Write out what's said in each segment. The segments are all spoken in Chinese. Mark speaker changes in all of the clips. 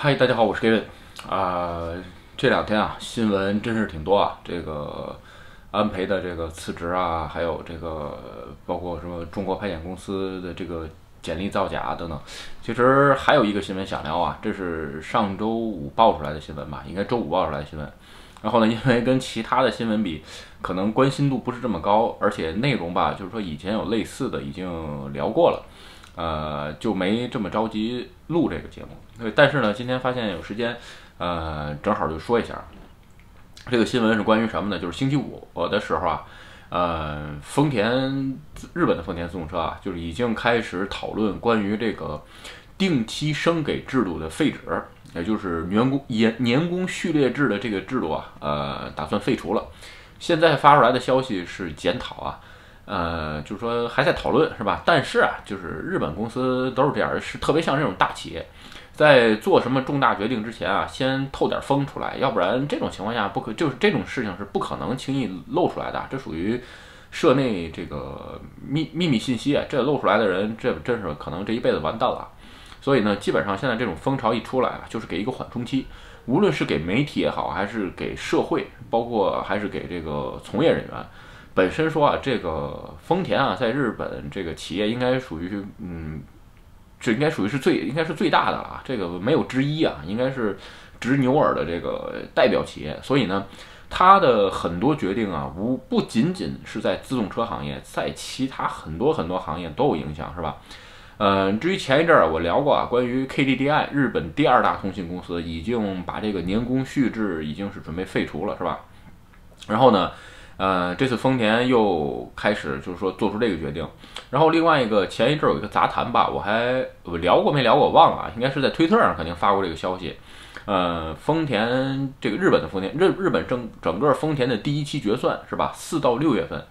Speaker 1: 嗨，大家好，我是 Kevin 啊、这两天啊，新闻真是挺多啊。这个安培的这个辞职啊，还有这个包括什么中国派遣公司的这个简历造假等等。其实还有一个新闻想聊啊，这是上周五爆出来的新闻吧，应该周五爆出来的新闻。然后呢，因为跟其他的新闻比，可能关心度不是这么高，而且内容吧，就是说以前有类似的已经聊过了。呃，就没这么着急录这个节目。对，但是呢，今天发现有时间，呃，正好就说一下。这个新闻是关于什么呢？就是星期五的时候啊，呃，丰田日本的丰田自动车啊，就是已经开始讨论关于这个定期升给制度的废止，也就是员工年年工序列制的这个制度啊，呃，打算废除了。现在发出来的消息是检讨啊。呃，就是说还在讨论是吧？但是啊，就是日本公司都是这样，是特别像这种大企业，在做什么重大决定之前啊，先透点风出来，要不然这种情况下不可，就是这种事情是不可能轻易露出来的，这属于社内这个秘秘密信息啊，这露出来的人，这真是可能这一辈子完蛋了。所以呢，基本上现在这种风潮一出来啊，就是给一个缓冲期，无论是给媒体也好，还是给社会，包括还是给这个从业人员。本身说啊，这个丰田啊，在日本这个企业应该属于，嗯，这应该属于是最应该是最大的了啊，这个没有之一啊，应该是直牛耳的这个代表企业。所以呢，它的很多决定啊，无不仅仅是在自动车行业，在其他很多很多行业都有影响，是吧？嗯，至于前一阵儿我聊过啊，关于 KDDI 日本第二大通信公司已经把这个年功序制已经是准备废除了，是吧？然后呢？呃，这次丰田又开始就是说做出这个决定，然后另外一个前一阵有一个杂谈吧，我还我聊过没聊过我忘了，应该是在推特上肯定发过这个消息。呃，丰田这个日本的丰田日日本整整个丰田的第一期决算是吧？四到六月份，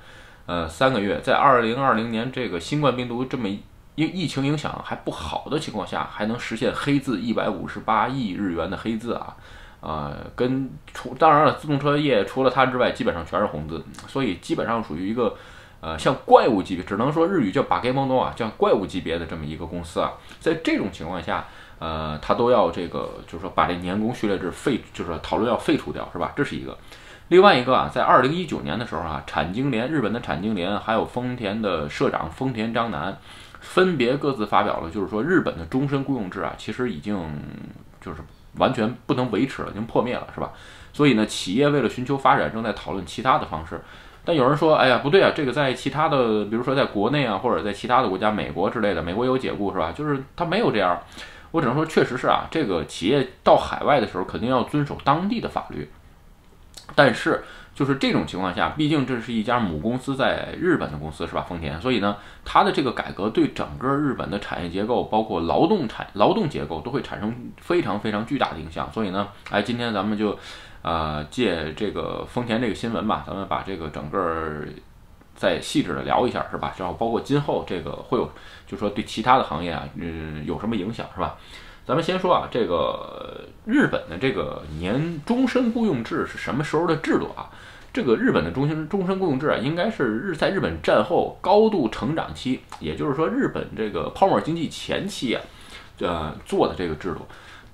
Speaker 1: 呃，三个月，在二零二零年这个新冠病毒这么疫疫情影响还不好的情况下，还能实现黑字一百五十八亿日元的黑字啊！呃，跟除当然了，自动车业除了它之外，基本上全是红字，所以基本上属于一个，呃，像怪物级别，只能说日语叫把给蒙多啊，像怪物级别的这么一个公司啊。在这种情况下，呃，它都要这个，就是说把这年工序列制废，就是讨论要废除掉，是吧？这是一个。另外一个啊，在二零一九年的时候啊，产经联日本的产经联还有丰田的社长丰田章男，分别各自发表了，就是说日本的终身雇佣制啊，其实已经就是。完全不能维持了，已经破灭了，是吧？所以呢，企业为了寻求发展，正在讨论其他的方式。但有人说，哎呀，不对啊，这个在其他的，比如说在国内啊，或者在其他的国家，美国之类的，美国有解雇，是吧？就是他没有这样。我只能说，确实是啊，这个企业到海外的时候，肯定要遵守当地的法律。但是。就是这种情况下，毕竟这是一家母公司在日本的公司，是吧？丰田，所以呢，它的这个改革对整个日本的产业结构，包括劳动产劳动结构，都会产生非常非常巨大的影响。所以呢，哎，今天咱们就，呃，借这个丰田这个新闻吧，咱们把这个整个再细致的聊一下，是吧？然后包括今后这个会有，就说对其他的行业啊，嗯，有什么影响，是吧？咱们先说啊，这个日本的这个年终身雇佣制是什么时候的制度啊？这个日本的终身终身雇佣制啊，应该是日在日本战后高度成长期，也就是说日本这个泡沫经济前期啊，呃做的这个制度。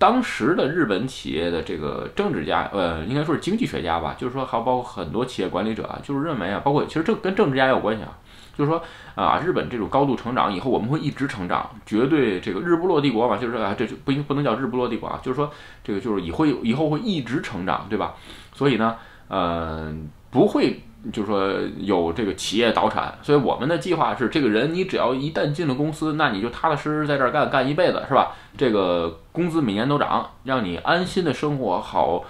Speaker 1: 当时的日本企业的这个政治家，呃，应该说是经济学家吧，就是说还包括很多企业管理者啊，就是认为啊，包括其实这跟政治家也有关系啊。就是说啊，日本这种高度成长以后，我们会一直成长，绝对这个日不落帝国嘛，就是啊，这就不应不能叫日不落帝国啊，就是说这个就是以后以后会一直成长，对吧？所以呢，呃，不会就是说有这个企业倒产，所以我们的计划是，这个人你只要一旦进了公司，那你就踏踏实实在这儿干干一辈子，是吧？这个工资每年都涨，让你安心的生活好。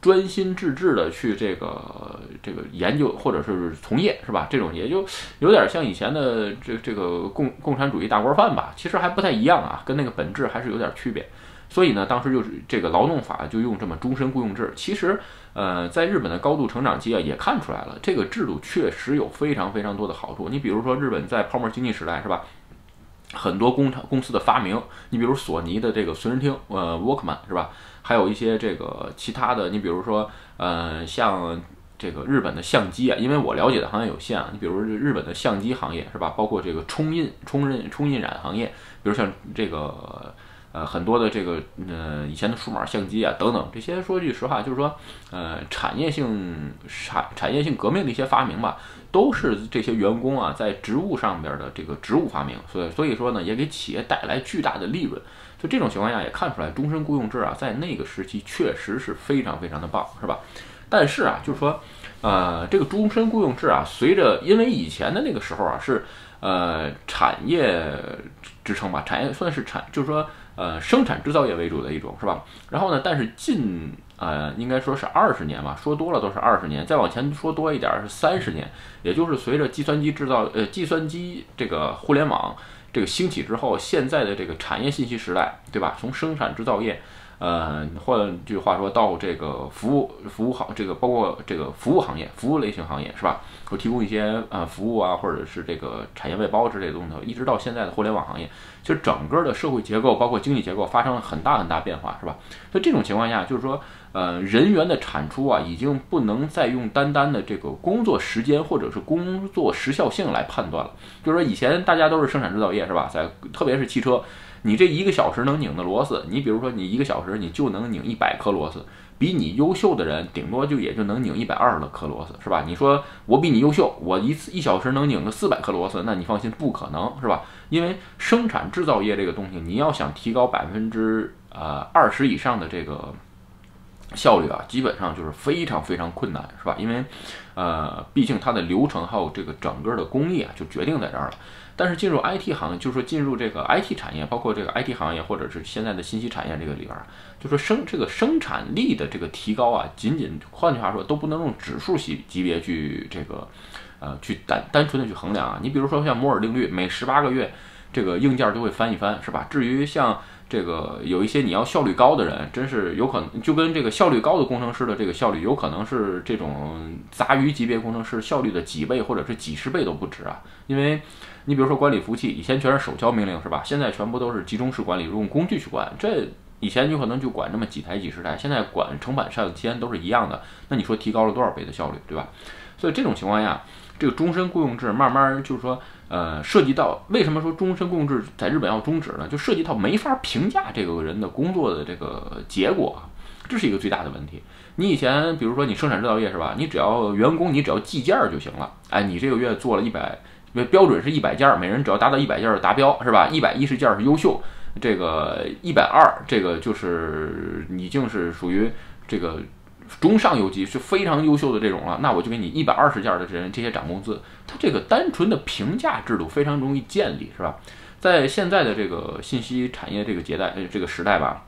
Speaker 1: 专心致志的去这个这个研究或者是从业是吧？这种也就有点像以前的这这个共共产主义大锅饭吧，其实还不太一样啊，跟那个本质还是有点区别。所以呢，当时就是这个劳动法就用这么终身雇佣制。其实，呃，在日本的高度成长期啊，也看出来了，这个制度确实有非常非常多的好处。你比如说，日本在泡沫经济时代是吧？很多工厂公司的发明，你比如索尼的这个随身听，呃，Walkman 是吧？还有一些这个其他的，你比如说，呃，像这个日本的相机啊，因为我了解的行业有限啊，你比如日本的相机行业是吧？包括这个冲印、冲印、冲印染行业，比如像这个呃很多的这个呃以前的数码相机啊等等这些，说句实话，就是说呃产业性产产业性革命的一些发明吧，都是这些员工啊在职务上边的这个职务发明，所以所以说呢，也给企业带来巨大的利润。就这种情况下，也看出来终身雇佣制啊，在那个时期确实是非常非常的棒，是吧？但是啊，就是说，呃，这个终身雇佣制啊，随着因为以前的那个时候啊，是呃产业支撑吧，产业算是产，就是说呃生产制造业为主的一种，是吧？然后呢，但是近呃应该说是二十年吧，说多了都是二十年，再往前说多一点是三十年，也就是随着计算机制造呃计算机这个互联网。这个兴起之后，现在的这个产业信息时代，对吧？从生产制造业，呃，换句话说到这个服务服务行，这个包括这个服务行业、服务类型行业，是吧？我提供一些呃服务啊，或者是这个产业外包之类的东西，一直到现在的互联网行业，其实整个的社会结构，包括经济结构发生了很大很大变化，是吧？所以这种情况下，就是说。呃，人员的产出啊，已经不能再用单单的这个工作时间或者是工作时效性来判断了。就是说，以前大家都是生产制造业，是吧？在特别是汽车，你这一个小时能拧的螺丝，你比如说你一个小时你就能拧一百颗螺丝，比你优秀的人顶多就也就能拧一百二十颗螺丝，是吧？你说我比你优秀，我一次一小时能拧个四百颗螺丝，那你放心，不可能，是吧？因为生产制造业这个东西，你要想提高百分之呃二十以上的这个。效率啊，基本上就是非常非常困难，是吧？因为，呃，毕竟它的流程还有这个整个的工艺啊，就决定在这儿了。但是进入 IT 行业，就是说进入这个 IT 产业，包括这个 IT 行业或者是现在的信息产业这个里边儿，就说生这个生产力的这个提高啊，仅仅换句话说，都不能用指数级级别去这个，呃，去单单纯的去衡量啊。你比如说像摩尔定律，每十八个月这个硬件就会翻一番，是吧？至于像这个有一些你要效率高的人，真是有可能就跟这个效率高的工程师的这个效率，有可能是这种杂鱼级别工程师效率的几倍或者是几十倍都不止啊！因为你比如说管理服务器，以前全是手敲命令是吧？现在全部都是集中式管理，用工具去管。这以前有可能就管这么几台几十台，现在管成百上千都是一样的。那你说提高了多少倍的效率，对吧？所以这种情况下，这个终身雇佣制慢慢就是说。呃，涉及到为什么说终身共治在日本要终止呢？就涉及到没法评价这个人的工作的这个结果，这是一个最大的问题。你以前比如说你生产制造业是吧？你只要员工你只要计件儿就行了。哎，你这个月做了一百，标准是一百件儿，每人只要达到一百件儿达标是吧？一百一十件儿是优秀，这个一百二这个就是已经是属于这个。中上游级是非常优秀的这种了，那我就给你一百二十件的这人这些涨工资。它这个单纯的评价制度非常容易建立，是吧？在现在的这个信息产业这个迭代呃这个时代吧，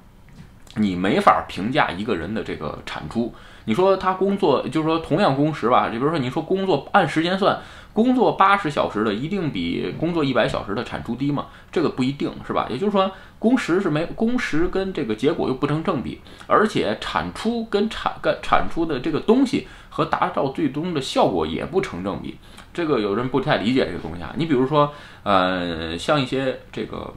Speaker 1: 你没法评价一个人的这个产出。你说他工作，就是说同样工时吧，就比如说你说工作按时间算。工作八十小时的一定比工作一百小时的产出低吗？这个不一定是吧？也就是说，工时是没工时跟这个结果又不成正比，而且产出跟产干产出的这个东西和达到最终的效果也不成正比。这个有人不太理解这个东西啊。你比如说，呃，像一些这个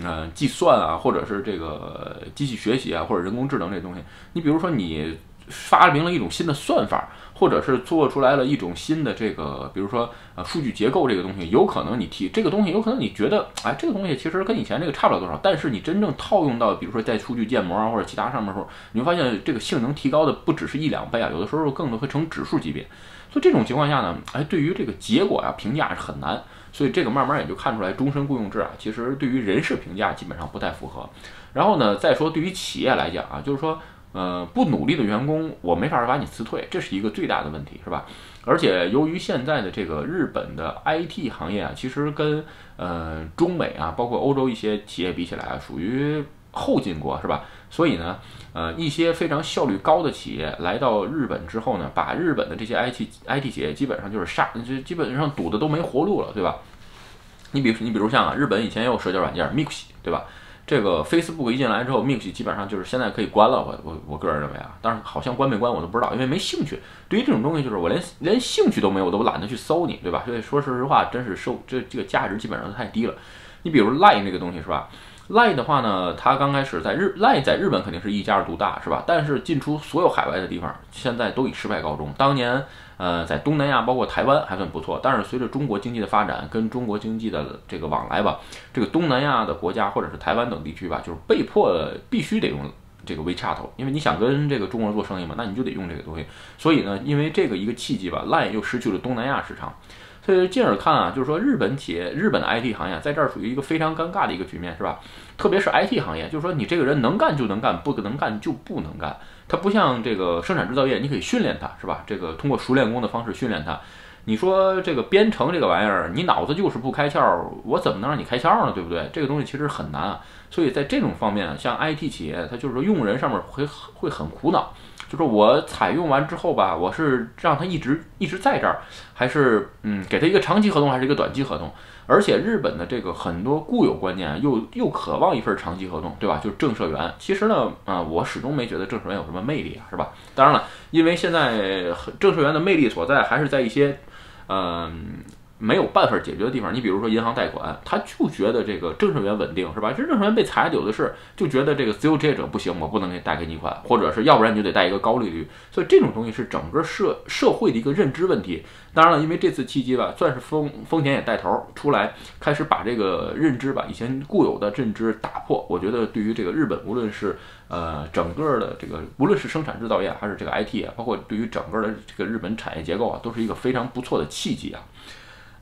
Speaker 1: 呃计算啊，或者是这个机器学习啊，或者人工智能这东西，你比如说你发明了一种新的算法。或者是做出来了一种新的这个，比如说呃数据结构这个东西，有可能你提这个东西，有可能你觉得，哎，这个东西其实跟以前这个差不了多少。但是你真正套用到，比如说在数据建模啊或者其他上面的时候，你会发现这个性能提高的不只是一两倍啊，有的时候更多会成指数级别。所以这种情况下呢，哎，对于这个结果啊评价是很难。所以这个慢慢也就看出来，终身雇佣制啊，其实对于人事评价基本上不太符合。然后呢，再说对于企业来讲啊，就是说。呃，不努力的员工，我没法把你辞退，这是一个最大的问题，是吧？而且由于现在的这个日本的 IT 行业啊，其实跟呃中美啊，包括欧洲一些企业比起来啊，属于后进国，是吧？所以呢，呃，一些非常效率高的企业来到日本之后呢，把日本的这些 IT IT 企业基本上就是杀，就基本上堵的都没活路了，对吧？你比如你比如像啊，日本以前也有社交软件 Mix，对吧？这个 Facebook 一进来之后，Mix 基本上就是现在可以关了。我我我个人认为啊，但是好像关没关我都不知道，因为没兴趣。对于这种东西，就是我连连兴趣都没有，我都懒得去搜你，对吧？所以说实话，真是收这这个价值基本上太低了。你比如 Line 这个东西是吧？Line 的话呢，它刚开始在日 Line 在日本肯定是一家独大，是吧？但是进出所有海外的地方，现在都以失败告终。当年，呃，在东南亚包括台湾还算不错，但是随着中国经济的发展跟中国经济的这个往来吧，这个东南亚的国家或者是台湾等地区吧，就是被迫必须得用这个 WeChat，因为你想跟这个中国人做生意嘛，那你就得用这个东西。所以呢，因为这个一个契机吧，Line 又失去了东南亚市场。所以进而看啊，就是说日本企业、日本的 IT 行业在这儿属于一个非常尴尬的一个局面，是吧？特别是 IT 行业，就是说你这个人能干就能干，不能干就不能干。它不像这个生产制造业，你可以训练它，是吧？这个通过熟练工的方式训练它。你说这个编程这个玩意儿，你脑子就是不开窍，我怎么能让你开窍呢？对不对？这个东西其实很难啊。所以在这种方面，像 IT 企业，它就是说用人上面会会很苦恼。就是我采用完之后吧，我是让他一直一直在这儿，还是嗯给他一个长期合同，还是一个短期合同？而且日本的这个很多固有观念又又渴望一份长期合同，对吧？就是正社员。其实呢，啊，我始终没觉得正社员有什么魅力啊，是吧？当然了，因为现在正社员的魅力所在还是在一些，嗯。没有办法解决的地方，你比如说银行贷款，他就觉得这个正社员稳定是吧？这正社员被裁的有的是，就觉得这个自由职业者不行，我不能给贷给你款，或者是要不然你就得贷一个高利率。所以这种东西是整个社社会的一个认知问题。当然了，因为这次契机吧，算是丰丰田也带头出来，开始把这个认知吧，以前固有的认知打破。我觉得对于这个日本，无论是呃整个的这个，无论是生产制造业还是这个 IT 啊，包括对于整个的这个日本产业结构啊，都是一个非常不错的契机啊。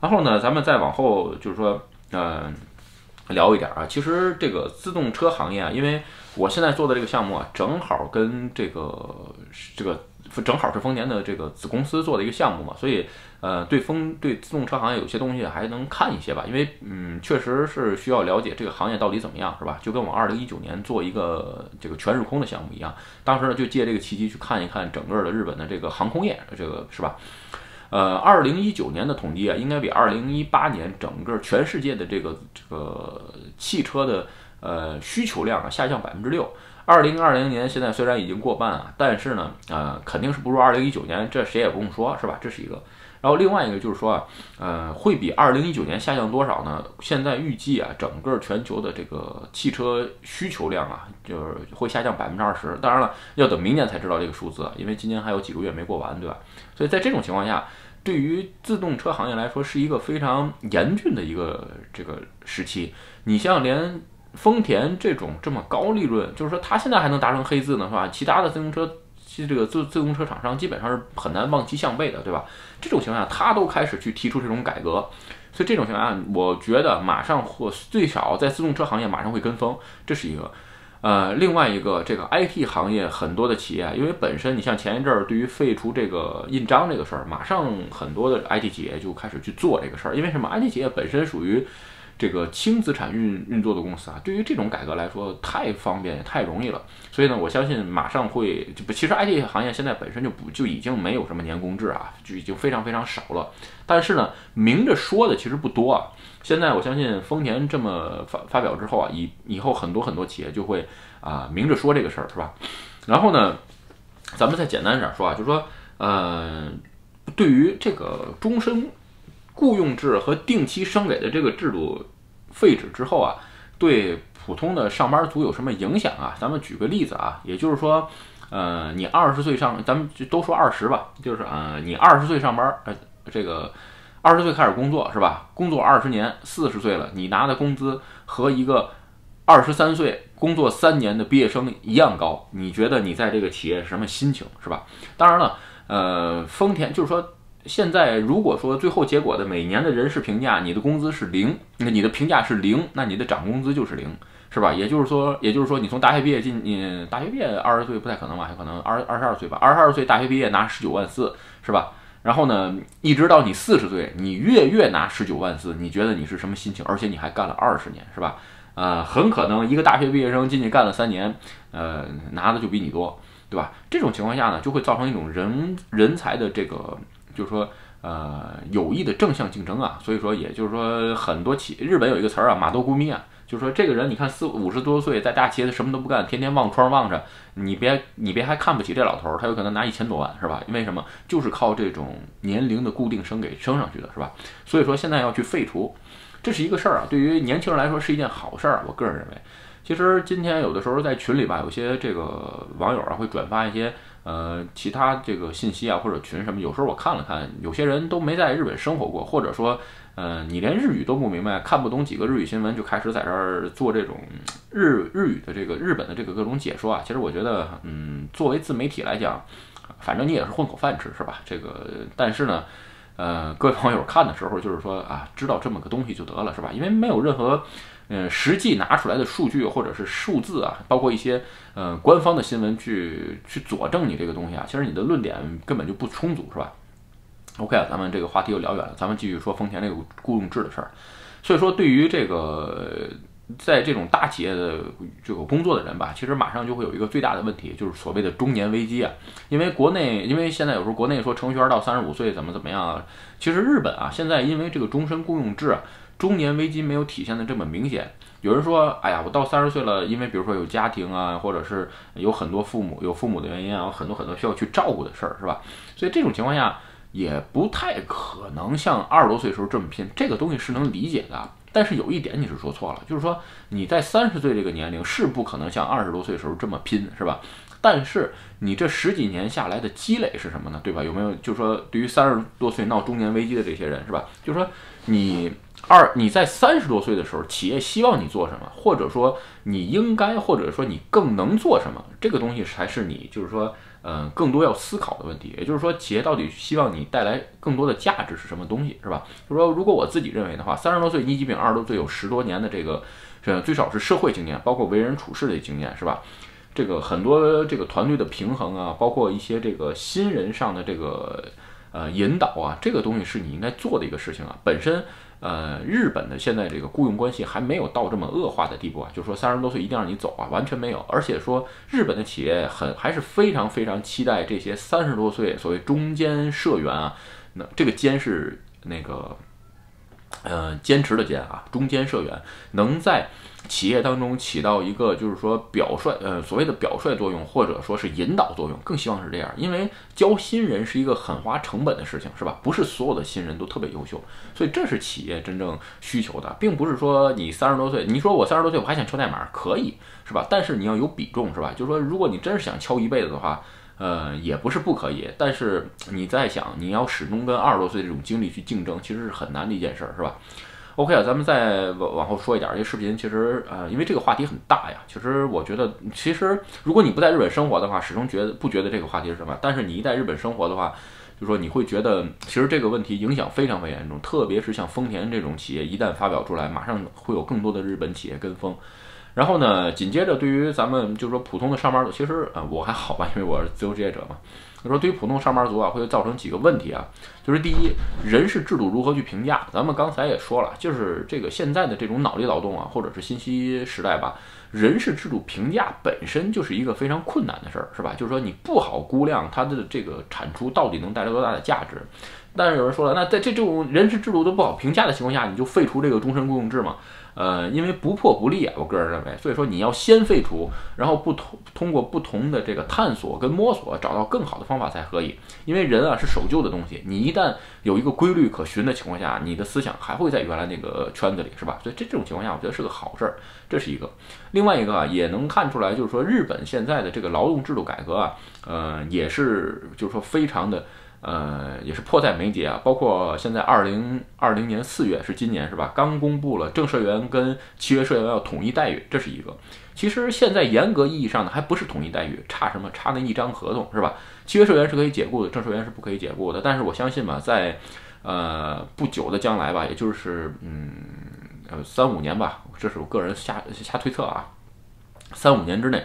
Speaker 1: 然后呢，咱们再往后就是说，嗯，聊一点啊。其实这个自动车行业啊，因为我现在做的这个项目啊，正好跟这个这个正好是丰田的这个子公司做的一个项目嘛，所以呃，对丰对自动车行业有些东西还能看一些吧。因为嗯，确实是需要了解这个行业到底怎么样，是吧？就跟我二零一九年做一个这个全日空的项目一样，当时呢就借这个契机去看一看整个的日本的这个航空业，这个是吧？呃，二零一九年的统计啊，应该比二零一八年整个全世界的这个这个汽车的呃需求量啊下降百分之六。二零二零年现在虽然已经过半啊，但是呢，呃，肯定是不如二零一九年，这谁也不用说，是吧？这是一个。然后另外一个就是说啊，呃，会比二零一九年下降多少呢？现在预计啊，整个全球的这个汽车需求量啊，就是会下降百分之二十。当然了，要等明年才知道这个数字，因为今年还有几个月没过完，对吧？所以在这种情况下，对于自动车行业来说，是一个非常严峻的一个这个时期。你像连丰田这种这么高利润，就是说它现在还能达成黑字呢，是吧？其他的自行车。这个自自动车厂商基本上是很难望其项背的，对吧？这种情况下，他都开始去提出这种改革，所以这种情况下，我觉得马上或最少在自动车行业马上会跟风，这是一个。呃，另外一个，这个 IT 行业很多的企业，因为本身你像前一阵儿对于废除这个印章这个事儿，马上很多的 IT 企业就开始去做这个事儿，因为什么？IT 企业本身属于。这个轻资产运运作的公司啊，对于这种改革来说太方便也太容易了，所以呢，我相信马上会就不，其实 IT 行业现在本身就不就已经没有什么年工制啊，就已经非常非常少了。但是呢，明着说的其实不多啊。现在我相信丰田这么发发表之后啊，以以后很多很多企业就会啊明着说这个事儿，是吧？然后呢，咱们再简单点说啊，就是说，呃，对于这个终身。雇佣制和定期升给的这个制度废止之后啊，对普通的上班族有什么影响啊？咱们举个例子啊，也就是说，呃，你二十岁上，咱们就都说二十吧，就是啊，你二十岁上班，呃，这个二十岁开始工作是吧？工作二十年，四十岁了，你拿的工资和一个二十三岁工作三年的毕业生一样高，你觉得你在这个企业什么心情是吧？当然了，呃，丰田就是说。现在如果说最后结果的每年的人事评价，你的工资是零，那你的评价是零，那你的涨工资就是零，是吧？也就是说，也就是说，你从大学毕业进，你大学毕业二十岁不太可能吧？还可能二二十二岁吧？二十二岁大学毕业拿十九万四，是吧？然后呢，一直到你四十岁，你月月拿十九万四，你觉得你是什么心情？而且你还干了二十年，是吧？呃，很可能一个大学毕业生进去干了三年，呃，拿的就比你多，对吧？这种情况下呢，就会造成一种人人才的这个。就是说，呃，有益的正向竞争啊，所以说，也就是说，很多企日本有一个词儿啊，马多姑咪啊，就是说，这个人你看四五十多岁，在大企业什么都不干，天天望窗望着，你别你别还看不起这老头儿，他有可能拿一千多万，是吧？因为什么？就是靠这种年龄的固定升给升上去的，是吧？所以说现在要去废除，这是一个事儿啊，对于年轻人来说是一件好事儿。我个人认为，其实今天有的时候在群里吧，有些这个网友啊会转发一些呃其他这个信息啊或者群什么，有时候我看了看，有些人都没在日本生活过，或者说。嗯，你连日语都不明白，看不懂几个日语新闻，就开始在这儿做这种日日语的这个日本的这个各种解说啊。其实我觉得，嗯，作为自媒体来讲，反正你也是混口饭吃，是吧？这个，但是呢，呃，各位网友看的时候，就是说啊，知道这么个东西就得了，是吧？因为没有任何，嗯，实际拿出来的数据或者是数字啊，包括一些呃官方的新闻去去佐证你这个东西啊，其实你的论点根本就不充足，是吧？OK 啊，咱们这个话题又聊远了，咱们继续说丰田这个雇佣制的事儿。所以说，对于这个在这种大企业的这个工作的人吧，其实马上就会有一个最大的问题，就是所谓的中年危机啊。因为国内，因为现在有时候国内说程序员到三十五岁怎么怎么样，其实日本啊，现在因为这个终身雇佣制，中年危机没有体现的这么明显。有人说，哎呀，我到三十岁了，因为比如说有家庭啊，或者是有很多父母有父母的原因啊，有很多很多需要去照顾的事儿，是吧？所以这种情况下。也不太可能像二十多岁时候这么拼，这个东西是能理解的。但是有一点你是说错了，就是说你在三十岁这个年龄是不可能像二十多岁时候这么拼，是吧？但是你这十几年下来的积累是什么呢？对吧？有没有就是说对于三十多岁闹中年危机的这些人，是吧？就是说你二你在三十多岁的时候，企业希望你做什么，或者说你应该，或者说你更能做什么，这个东西才是你就是说。嗯，更多要思考的问题，也就是说，企业到底希望你带来更多的价值是什么东西，是吧？就是说，如果我自己认为的话，三十多岁，你即便二十多岁，有十多年的这个，呃最少是社会经验，包括为人处事的经验，是吧？这个很多这个团队的平衡啊，包括一些这个新人上的这个呃引导啊，这个东西是你应该做的一个事情啊，本身。呃，日本的现在这个雇佣关系还没有到这么恶化的地步啊，就是说三十多岁一定让你走啊，完全没有。而且说日本的企业很还是非常非常期待这些三十多岁所谓中间社员啊，那这个兼是那个。呃，坚持的坚啊，中间社员能在企业当中起到一个就是说表率，呃，所谓的表率作用，或者说是引导作用，更希望是这样，因为教新人是一个很花成本的事情，是吧？不是所有的新人都特别优秀，所以这是企业真正需求的，并不是说你三十多岁，你说我三十多岁我还想敲代码，可以是吧？但是你要有比重，是吧？就是说，如果你真是想敲一辈子的话。呃，也不是不可以，但是你在想，你要始终跟二十多岁这种经历去竞争，其实是很难的一件事儿，是吧？OK 啊，咱们再往往后说一点，这视频其实呃，因为这个话题很大呀，其实我觉得，其实如果你不在日本生活的话，始终觉得不觉得这个话题是什么，但是你一在日本生活的话，就说你会觉得，其实这个问题影响非常非常严重，特别是像丰田这种企业，一旦发表出来，马上会有更多的日本企业跟风。然后呢，紧接着对于咱们就是说普通的上班族，其实呃我还好吧，因为我是自由职业者嘛。就说对于普通上班族啊，会造成几个问题啊，就是第一，人事制度如何去评价？咱们刚才也说了，就是这个现在的这种脑力劳动啊，或者是信息时代吧，人事制度评价本身就是一个非常困难的事儿，是吧？就是说你不好估量它的这个产出到底能带来多大的价值。但是有人说了，那在这这种人事制度都不好评价的情况下，你就废除这个终身雇佣制嘛？呃，因为不破不立啊，我个人认为，所以说你要先废除，然后不通通过不同的这个探索跟摸索，找到更好的方法才可以。因为人啊是守旧的东西，你一旦有一个规律可循的情况下，你的思想还会在原来那个圈子里，是吧？所以这这种情况下，我觉得是个好事儿，这是一个。另外一个啊，也能看出来，就是说日本现在的这个劳动制度改革啊，呃，也是就是说非常的。呃，也是迫在眉睫啊！包括现在二零二零年四月是今年是吧？刚公布了正社员跟契约社员要统一待遇，这是一个。其实现在严格意义上呢，还不是统一待遇，差什么？差那一张合同是吧？契约社员是可以解雇的，正社员是不可以解雇的。但是我相信嘛，在呃不久的将来吧，也就是嗯呃三五年吧，这是我个人瞎瞎推测啊，三五年之内，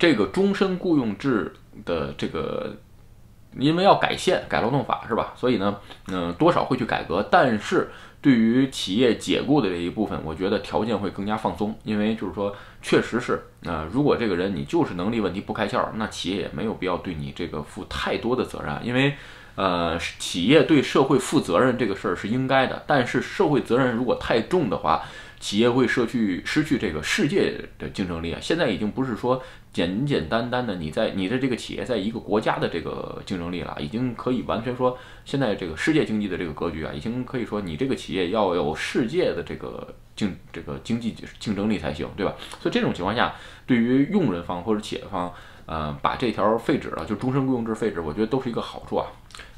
Speaker 1: 这个终身雇佣制的这个。因为要改宪、改劳动法是吧？所以呢，嗯，多少会去改革。但是对于企业解雇的这一部分，我觉得条件会更加放松。因为就是说，确实是，呃，如果这个人你就是能力问题不开窍，那企业也没有必要对你这个负太多的责任。因为，呃，企业对社会负责任这个事儿是应该的。但是社会责任如果太重的话，企业会失去失去这个世界的竞争力啊。现在已经不是说简简单单的你在你的这个企业在一个国家的这个竞争力了，已经可以完全说现在这个世界经济的这个格局啊，已经可以说你这个企业要有世界的这个竞这个经济竞争力才行，对吧？所以这种情况下，对于用人方或者企业方，呃，把这条废止了，就终身雇佣制废止，我觉得都是一个好处啊。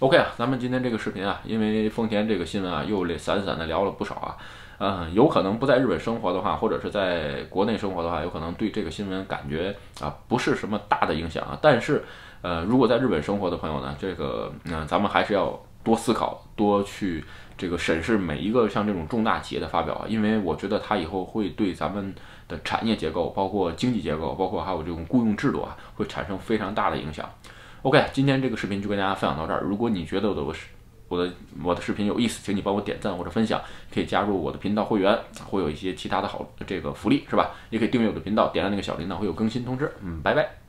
Speaker 1: OK 啊，咱们今天这个视频啊，因为丰田这个新闻啊，又散散的聊了不少啊。嗯，有可能不在日本生活的话，或者是在国内生活的话，有可能对这个新闻感觉啊不是什么大的影响啊。但是，呃，如果在日本生活的朋友呢，这个嗯，咱们还是要多思考，多去这个审视每一个像这种重大企业的发表啊，因为我觉得它以后会对咱们的产业结构、包括经济结构、包括还有这种雇佣制度啊，会产生非常大的影响。OK，今天这个视频就跟大家分享到这儿。如果你觉得我的视我的我的视频有意思，请你帮我点赞或者分享，可以加入我的频道会员，会有一些其他的好这个福利，是吧？也可以订阅我的频道，点亮那个小铃铛，会有更新通知。嗯，拜拜。